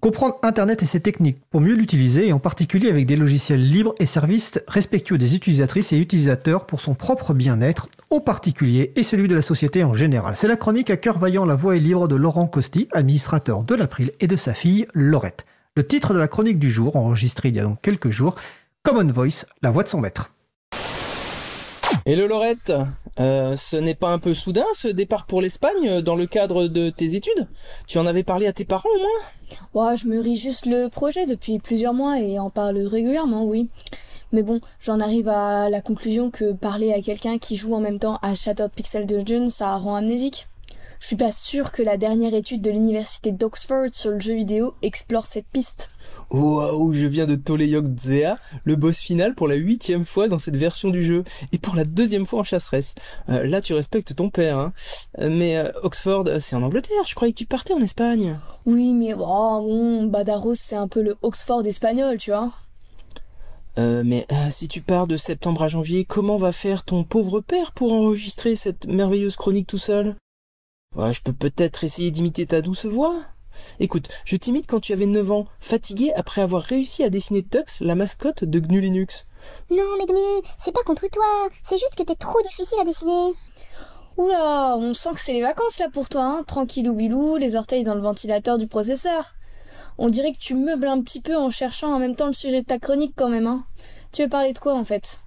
Comprendre Internet et ses techniques pour mieux l'utiliser, et en particulier avec des logiciels libres et services respectueux des utilisatrices et utilisateurs pour son propre bien-être, au particulier et celui de la société en général. C'est la chronique à cœur vaillant La Voix est libre de Laurent Costi, administrateur de l'April, et de sa fille Laurette. Le titre de la chronique du jour, enregistré il y a donc quelques jours, Common Voice, la voix de son maître. Hello Laurette, euh, ce n'est pas un peu soudain ce départ pour l'Espagne euh, dans le cadre de tes études? Tu en avais parlé à tes parents au moins? Ouais, je me ris juste le projet depuis plusieurs mois et en parle régulièrement, oui. Mais bon, j'en arrive à la conclusion que parler à quelqu'un qui joue en même temps à Shattered Pixel Dungeon, ça rend amnésique. Je suis pas sûr que la dernière étude de l'université d'Oxford sur le jeu vidéo explore cette piste. Waouh, je viens de Toleyok Zea, le boss final pour la huitième fois dans cette version du jeu, et pour la deuxième fois en chasseresse. Euh, là, tu respectes ton père, hein. Euh, mais euh, Oxford, c'est en Angleterre, je croyais que tu partais en Espagne. Oui, mais oh, bon, Badaros, c'est un peu le Oxford espagnol, tu vois. mais si tu pars de septembre à janvier, comment va faire ton pauvre père pour enregistrer cette merveilleuse chronique tout seul? Ouais, je peux peut-être essayer d'imiter ta douce voix. Écoute, je t'imite quand tu avais 9 ans, fatigué après avoir réussi à dessiner Tux, la mascotte de GNU Linux. Non, mais GNU, c'est pas contre toi, c'est juste que t'es trop difficile à dessiner. Oula, on sent que c'est les vacances là pour toi, hein tranquillou bilou, les orteils dans le ventilateur du processeur. On dirait que tu meubles un petit peu en cherchant en même temps le sujet de ta chronique quand même, hein. Tu veux parler de quoi en fait?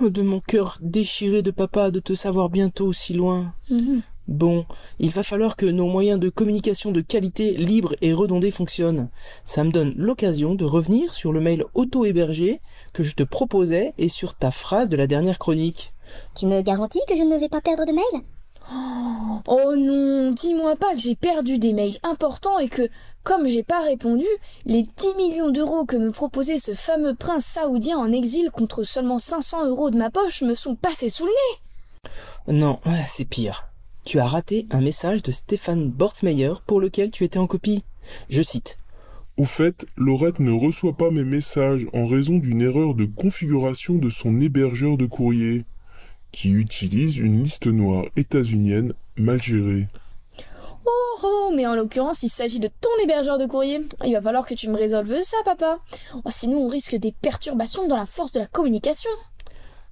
Oh, De mon cœur déchiré de papa de te savoir bientôt si loin. Mhm. Bon, il va falloir que nos moyens de communication de qualité libre et redondés fonctionnent. Ça me donne l'occasion de revenir sur le mail auto-hébergé que je te proposais et sur ta phrase de la dernière chronique. Tu me garantis que je ne vais pas perdre de mails Oh non, dis-moi pas que j'ai perdu des mails importants et que, comme j'ai pas répondu, les 10 millions d'euros que me proposait ce fameux prince saoudien en exil contre seulement 500 euros de ma poche me sont passés sous le nez. Non, c'est pire tu as raté un message de Stéphane Bortsmeyer pour lequel tu étais en copie. Je cite. Au fait, Laurette ne reçoit pas mes messages en raison d'une erreur de configuration de son hébergeur de courrier, qui utilise une liste noire états-unienne mal gérée. Oh, oh, mais en l'occurrence, il s'agit de ton hébergeur de courrier. Il va falloir que tu me résolves ça, papa. Oh, sinon, on risque des perturbations dans la force de la communication.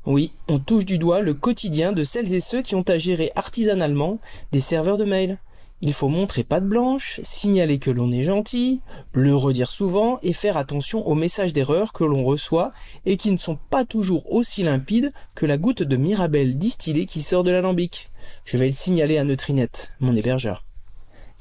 Oui, on touche du doigt le quotidien de celles et ceux qui ont à gérer artisanalement des serveurs de mail. Il faut montrer patte blanche, signaler que l'on est gentil, le redire souvent et faire attention aux messages d'erreur que l'on reçoit et qui ne sont pas toujours aussi limpides que la goutte de Mirabelle distillée qui sort de l'alambic. Je vais le signaler à Neutrinette, mon hébergeur.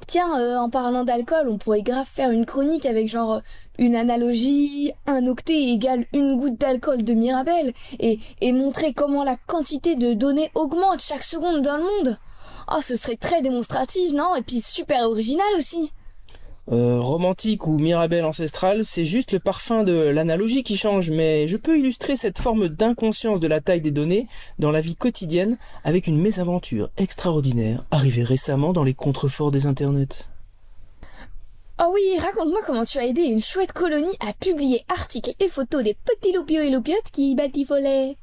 Tiens, euh, en parlant d'alcool, on pourrait grave faire une chronique avec genre euh, une analogie, un octet égale une goutte d'alcool de Mirabelle, et, et montrer comment la quantité de données augmente chaque seconde dans le monde. Oh, ce serait très démonstratif, non? Et puis super original aussi. Euh, romantique ou Mirabelle ancestrale, c'est juste le parfum de l'analogie qui change, mais je peux illustrer cette forme d'inconscience de la taille des données dans la vie quotidienne avec une mésaventure extraordinaire arrivée récemment dans les contreforts des internets. Oh oui, raconte-moi comment tu as aidé une chouette colonie à publier articles et photos des petits loupiaux et loupiottes qui baltifolaient.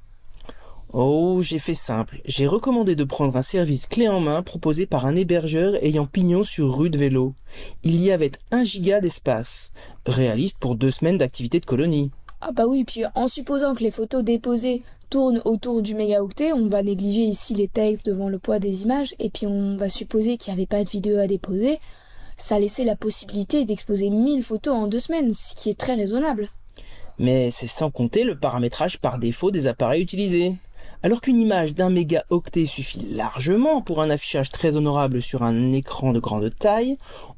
Oh, j'ai fait simple. J'ai recommandé de prendre un service clé en main proposé par un hébergeur ayant pignon sur rue de vélo. Il y avait un giga d'espace. Réaliste pour deux semaines d'activité de colonie. Ah bah oui, puis en supposant que les photos déposées tournent autour du mégaoctet, on va négliger ici les textes devant le poids des images, et puis on va supposer qu'il n'y avait pas de vidéo à déposer. Ça laissait la possibilité d'exposer 1000 photos en deux semaines, ce qui est très raisonnable. Mais c'est sans compter le paramétrage par défaut des appareils utilisés. Alors qu'une image d'un mégaoctet suffit largement pour un affichage très honorable sur un écran de grande taille,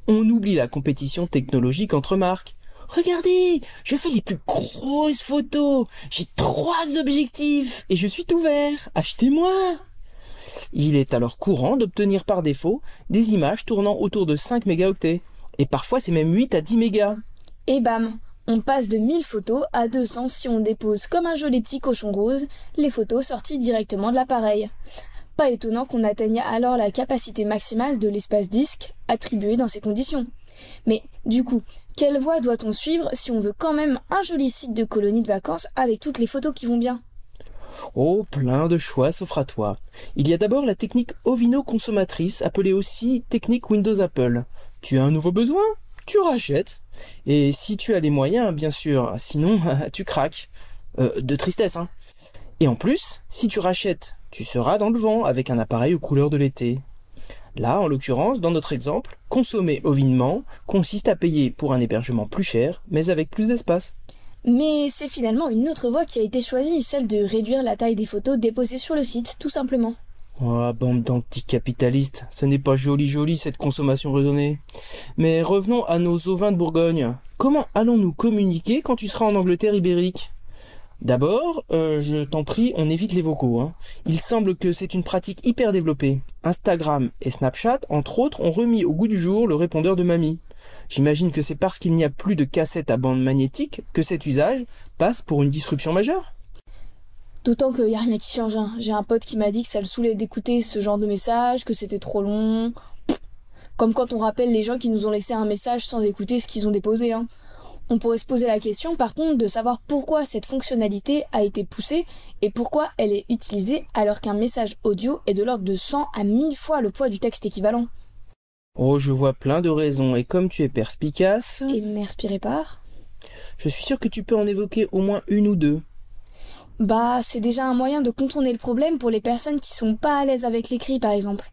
on oublie la compétition technologique entre marques. Regardez, je fais les plus grosses photos, j'ai trois objectifs et je suis tout vert. Achetez-moi. Il est alors courant d'obtenir par défaut des images tournant autour de 5 mégaoctets. Et parfois c'est même 8 à 10 mégas. Et bam, on passe de 1000 photos à 200 si on dépose comme un joli petit cochon rose les photos sorties directement de l'appareil. Pas étonnant qu'on atteigne alors la capacité maximale de l'espace disque attribué dans ces conditions. Mais du coup, quelle voie doit-on suivre si on veut quand même un joli site de colonie de vacances avec toutes les photos qui vont bien? Oh, plein de choix s'offrent à toi. Il y a d'abord la technique ovino consommatrice, appelée aussi technique Windows Apple. Tu as un nouveau besoin? Tu rachètes. Et si tu as les moyens, bien sûr, sinon tu craques. Euh, de tristesse, hein. Et en plus, si tu rachètes, tu seras dans le vent avec un appareil aux couleurs de l'été. Là, en l'occurrence, dans notre exemple, consommer ovinement consiste à payer pour un hébergement plus cher, mais avec plus d'espace. Mais c'est finalement une autre voie qui a été choisie, celle de réduire la taille des photos déposées sur le site, tout simplement. Oh, bande d'anticapitalistes, ce n'est pas joli joli cette consommation raisonnée. Mais revenons à nos ovins de Bourgogne. Comment allons-nous communiquer quand tu seras en Angleterre ibérique? D'abord, euh, je t'en prie, on évite les vocaux. Hein. Il semble que c'est une pratique hyper développée. Instagram et Snapchat, entre autres, ont remis au goût du jour le répondeur de mamie. J'imagine que c'est parce qu'il n'y a plus de cassettes à bande magnétique que cet usage passe pour une disruption majeure. D'autant qu'il n'y a rien qui change. Hein. J'ai un pote qui m'a dit que ça le saoulait d'écouter ce genre de message, que c'était trop long. Comme quand on rappelle les gens qui nous ont laissé un message sans écouter ce qu'ils ont déposé. Hein. On pourrait se poser la question par contre de savoir pourquoi cette fonctionnalité a été poussée et pourquoi elle est utilisée alors qu'un message audio est de l'ordre de 100 à 1000 fois le poids du texte équivalent. Oh, je vois plein de raisons et comme tu es perspicace... Et m'inspirer par Je suis sûr que tu peux en évoquer au moins une ou deux. Bah, c'est déjà un moyen de contourner le problème pour les personnes qui sont pas à l'aise avec l'écrit par exemple.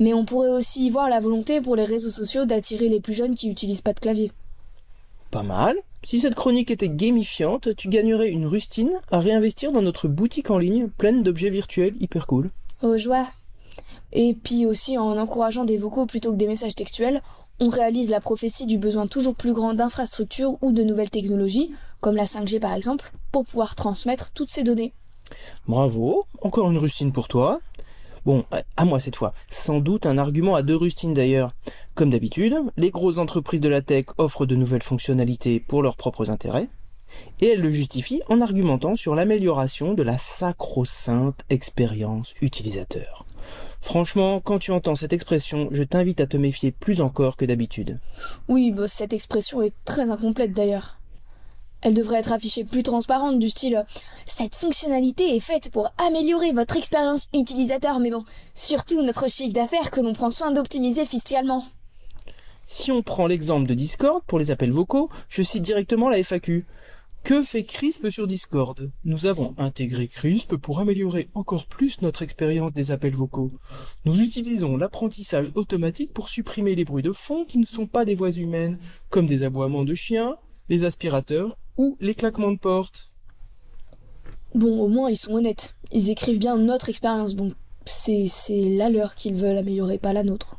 Mais on pourrait aussi y voir la volonté pour les réseaux sociaux d'attirer les plus jeunes qui utilisent pas de clavier. Pas mal. Si cette chronique était gamifiante, tu gagnerais une rustine à réinvestir dans notre boutique en ligne pleine d'objets virtuels hyper cool. Oh joie. Et puis aussi en encourageant des vocaux plutôt que des messages textuels, on réalise la prophétie du besoin toujours plus grand d'infrastructures ou de nouvelles technologies, comme la 5G par exemple, pour pouvoir transmettre toutes ces données. Bravo, encore une rustine pour toi. Bon, à moi cette fois. Sans doute un argument à deux rustines d'ailleurs. Comme d'habitude, les grosses entreprises de la tech offrent de nouvelles fonctionnalités pour leurs propres intérêts, et elles le justifient en argumentant sur l'amélioration de la sacro-sainte expérience utilisateur. Franchement, quand tu entends cette expression, je t'invite à te méfier plus encore que d'habitude. Oui, bah, cette expression est très incomplète d'ailleurs. Elle devrait être affichée plus transparente du style Cette fonctionnalité est faite pour améliorer votre expérience utilisateur, mais bon, surtout notre chiffre d'affaires que l'on prend soin d'optimiser fiscalement. Si on prend l'exemple de Discord pour les appels vocaux, je cite directement la FAQ. Que fait CRISP sur Discord? Nous avons intégré CRISP pour améliorer encore plus notre expérience des appels vocaux. Nous utilisons l'apprentissage automatique pour supprimer les bruits de fond qui ne sont pas des voix humaines, comme des aboiements de chiens, les aspirateurs ou les claquements de porte. Bon, au moins ils sont honnêtes. Ils écrivent bien notre expérience, bon, c'est la leur qu'ils veulent améliorer, pas la nôtre.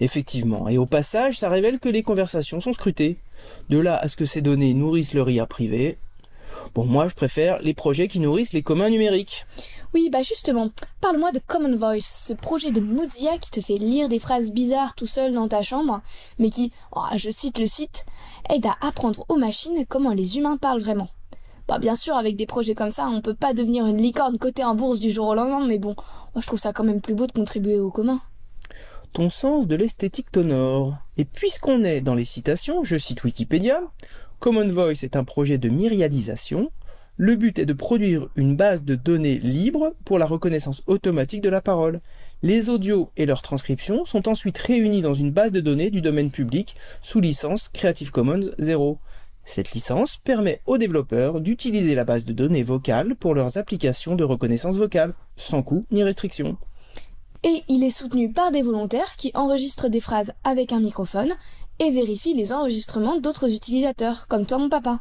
Effectivement, et au passage, ça révèle que les conversations sont scrutées. De là à ce que ces données nourrissent le RIA privé, Bon, moi, je préfère les projets qui nourrissent les communs numériques. Oui, bah justement, parle-moi de Common Voice, ce projet de Mozilla qui te fait lire des phrases bizarres tout seul dans ta chambre, mais qui, oh, je cite le site, aide à apprendre aux machines comment les humains parlent vraiment. Bah bien sûr, avec des projets comme ça, on peut pas devenir une licorne cotée en bourse du jour au lendemain, mais bon, moi je trouve ça quand même plus beau de contribuer au commun. Sens de l'esthétique t'honore. Et puisqu'on est dans les citations, je cite Wikipédia, Common Voice est un projet de myriadisation. Le but est de produire une base de données libre pour la reconnaissance automatique de la parole. Les audios et leurs transcriptions sont ensuite réunis dans une base de données du domaine public sous licence Creative Commons 0. Cette licence permet aux développeurs d'utiliser la base de données vocales pour leurs applications de reconnaissance vocale, sans coût ni restriction. Et il est soutenu par des volontaires qui enregistrent des phrases avec un microphone et vérifie les enregistrements d'autres utilisateurs, comme toi mon papa.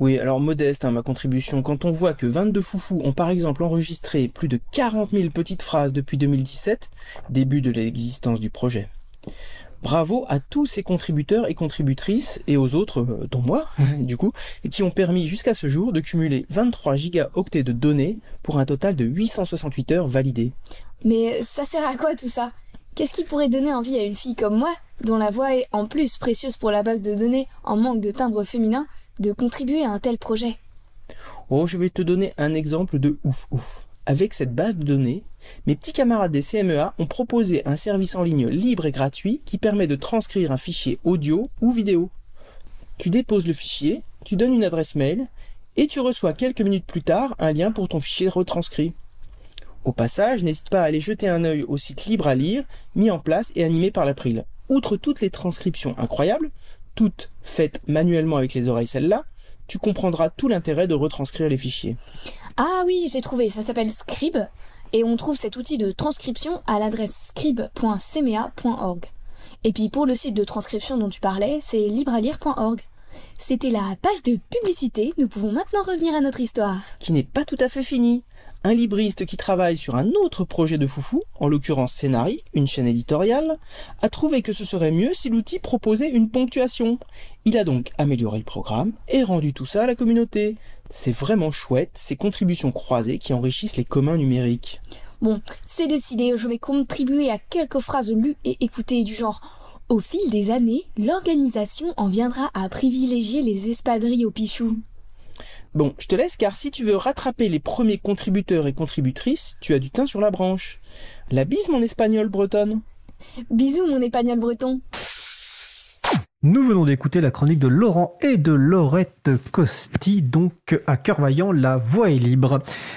Oui, alors modeste hein, ma contribution, quand on voit que 22 foufous ont par exemple enregistré plus de 40 000 petites phrases depuis 2017, début de l'existence du projet. Bravo à tous ces contributeurs et contributrices et aux autres, euh, dont moi, du coup, qui ont permis jusqu'à ce jour de cumuler 23 gigaoctets de données pour un total de 868 heures validées. Mais ça sert à quoi tout ça? Qu'est-ce qui pourrait donner envie à une fille comme moi, dont la voix est en plus précieuse pour la base de données en manque de timbre féminin, de contribuer à un tel projet? Oh, je vais te donner un exemple de ouf ouf. Avec cette base de données, mes petits camarades des CMEA ont proposé un service en ligne libre et gratuit qui permet de transcrire un fichier audio ou vidéo. Tu déposes le fichier, tu donnes une adresse mail, et tu reçois quelques minutes plus tard un lien pour ton fichier retranscrit. Au passage, n'hésite pas à aller jeter un œil au site libre à lire, mis en place et animé par l'April. Outre toutes les transcriptions incroyables, toutes faites manuellement avec les oreilles celles-là, tu comprendras tout l'intérêt de retranscrire les fichiers. Ah oui, j'ai trouvé, ça s'appelle Scribe, et on trouve cet outil de transcription à l'adresse scribe.cma.org. Et puis pour le site de transcription dont tu parlais, c'est libralire.org. C'était la page de publicité, nous pouvons maintenant revenir à notre histoire. Qui n'est pas tout à fait finie. Un libriste qui travaille sur un autre projet de foufou, en l'occurrence Scénarii, une chaîne éditoriale, a trouvé que ce serait mieux si l'outil proposait une ponctuation. Il a donc amélioré le programme et rendu tout ça à la communauté. C'est vraiment chouette, ces contributions croisées qui enrichissent les communs numériques. Bon, c'est décidé, je vais contribuer à quelques phrases lues et écoutées du genre Au fil des années, l'organisation en viendra à privilégier les espadrilles au pichou. Bon, je te laisse car si tu veux rattraper les premiers contributeurs et contributrices, tu as du teint sur la branche. La bise mon espagnol bretonne. Bisous mon épagnol breton. Nous venons d'écouter la chronique de Laurent et de Laurette Costi, donc à Cœur Vaillant, la voix est libre.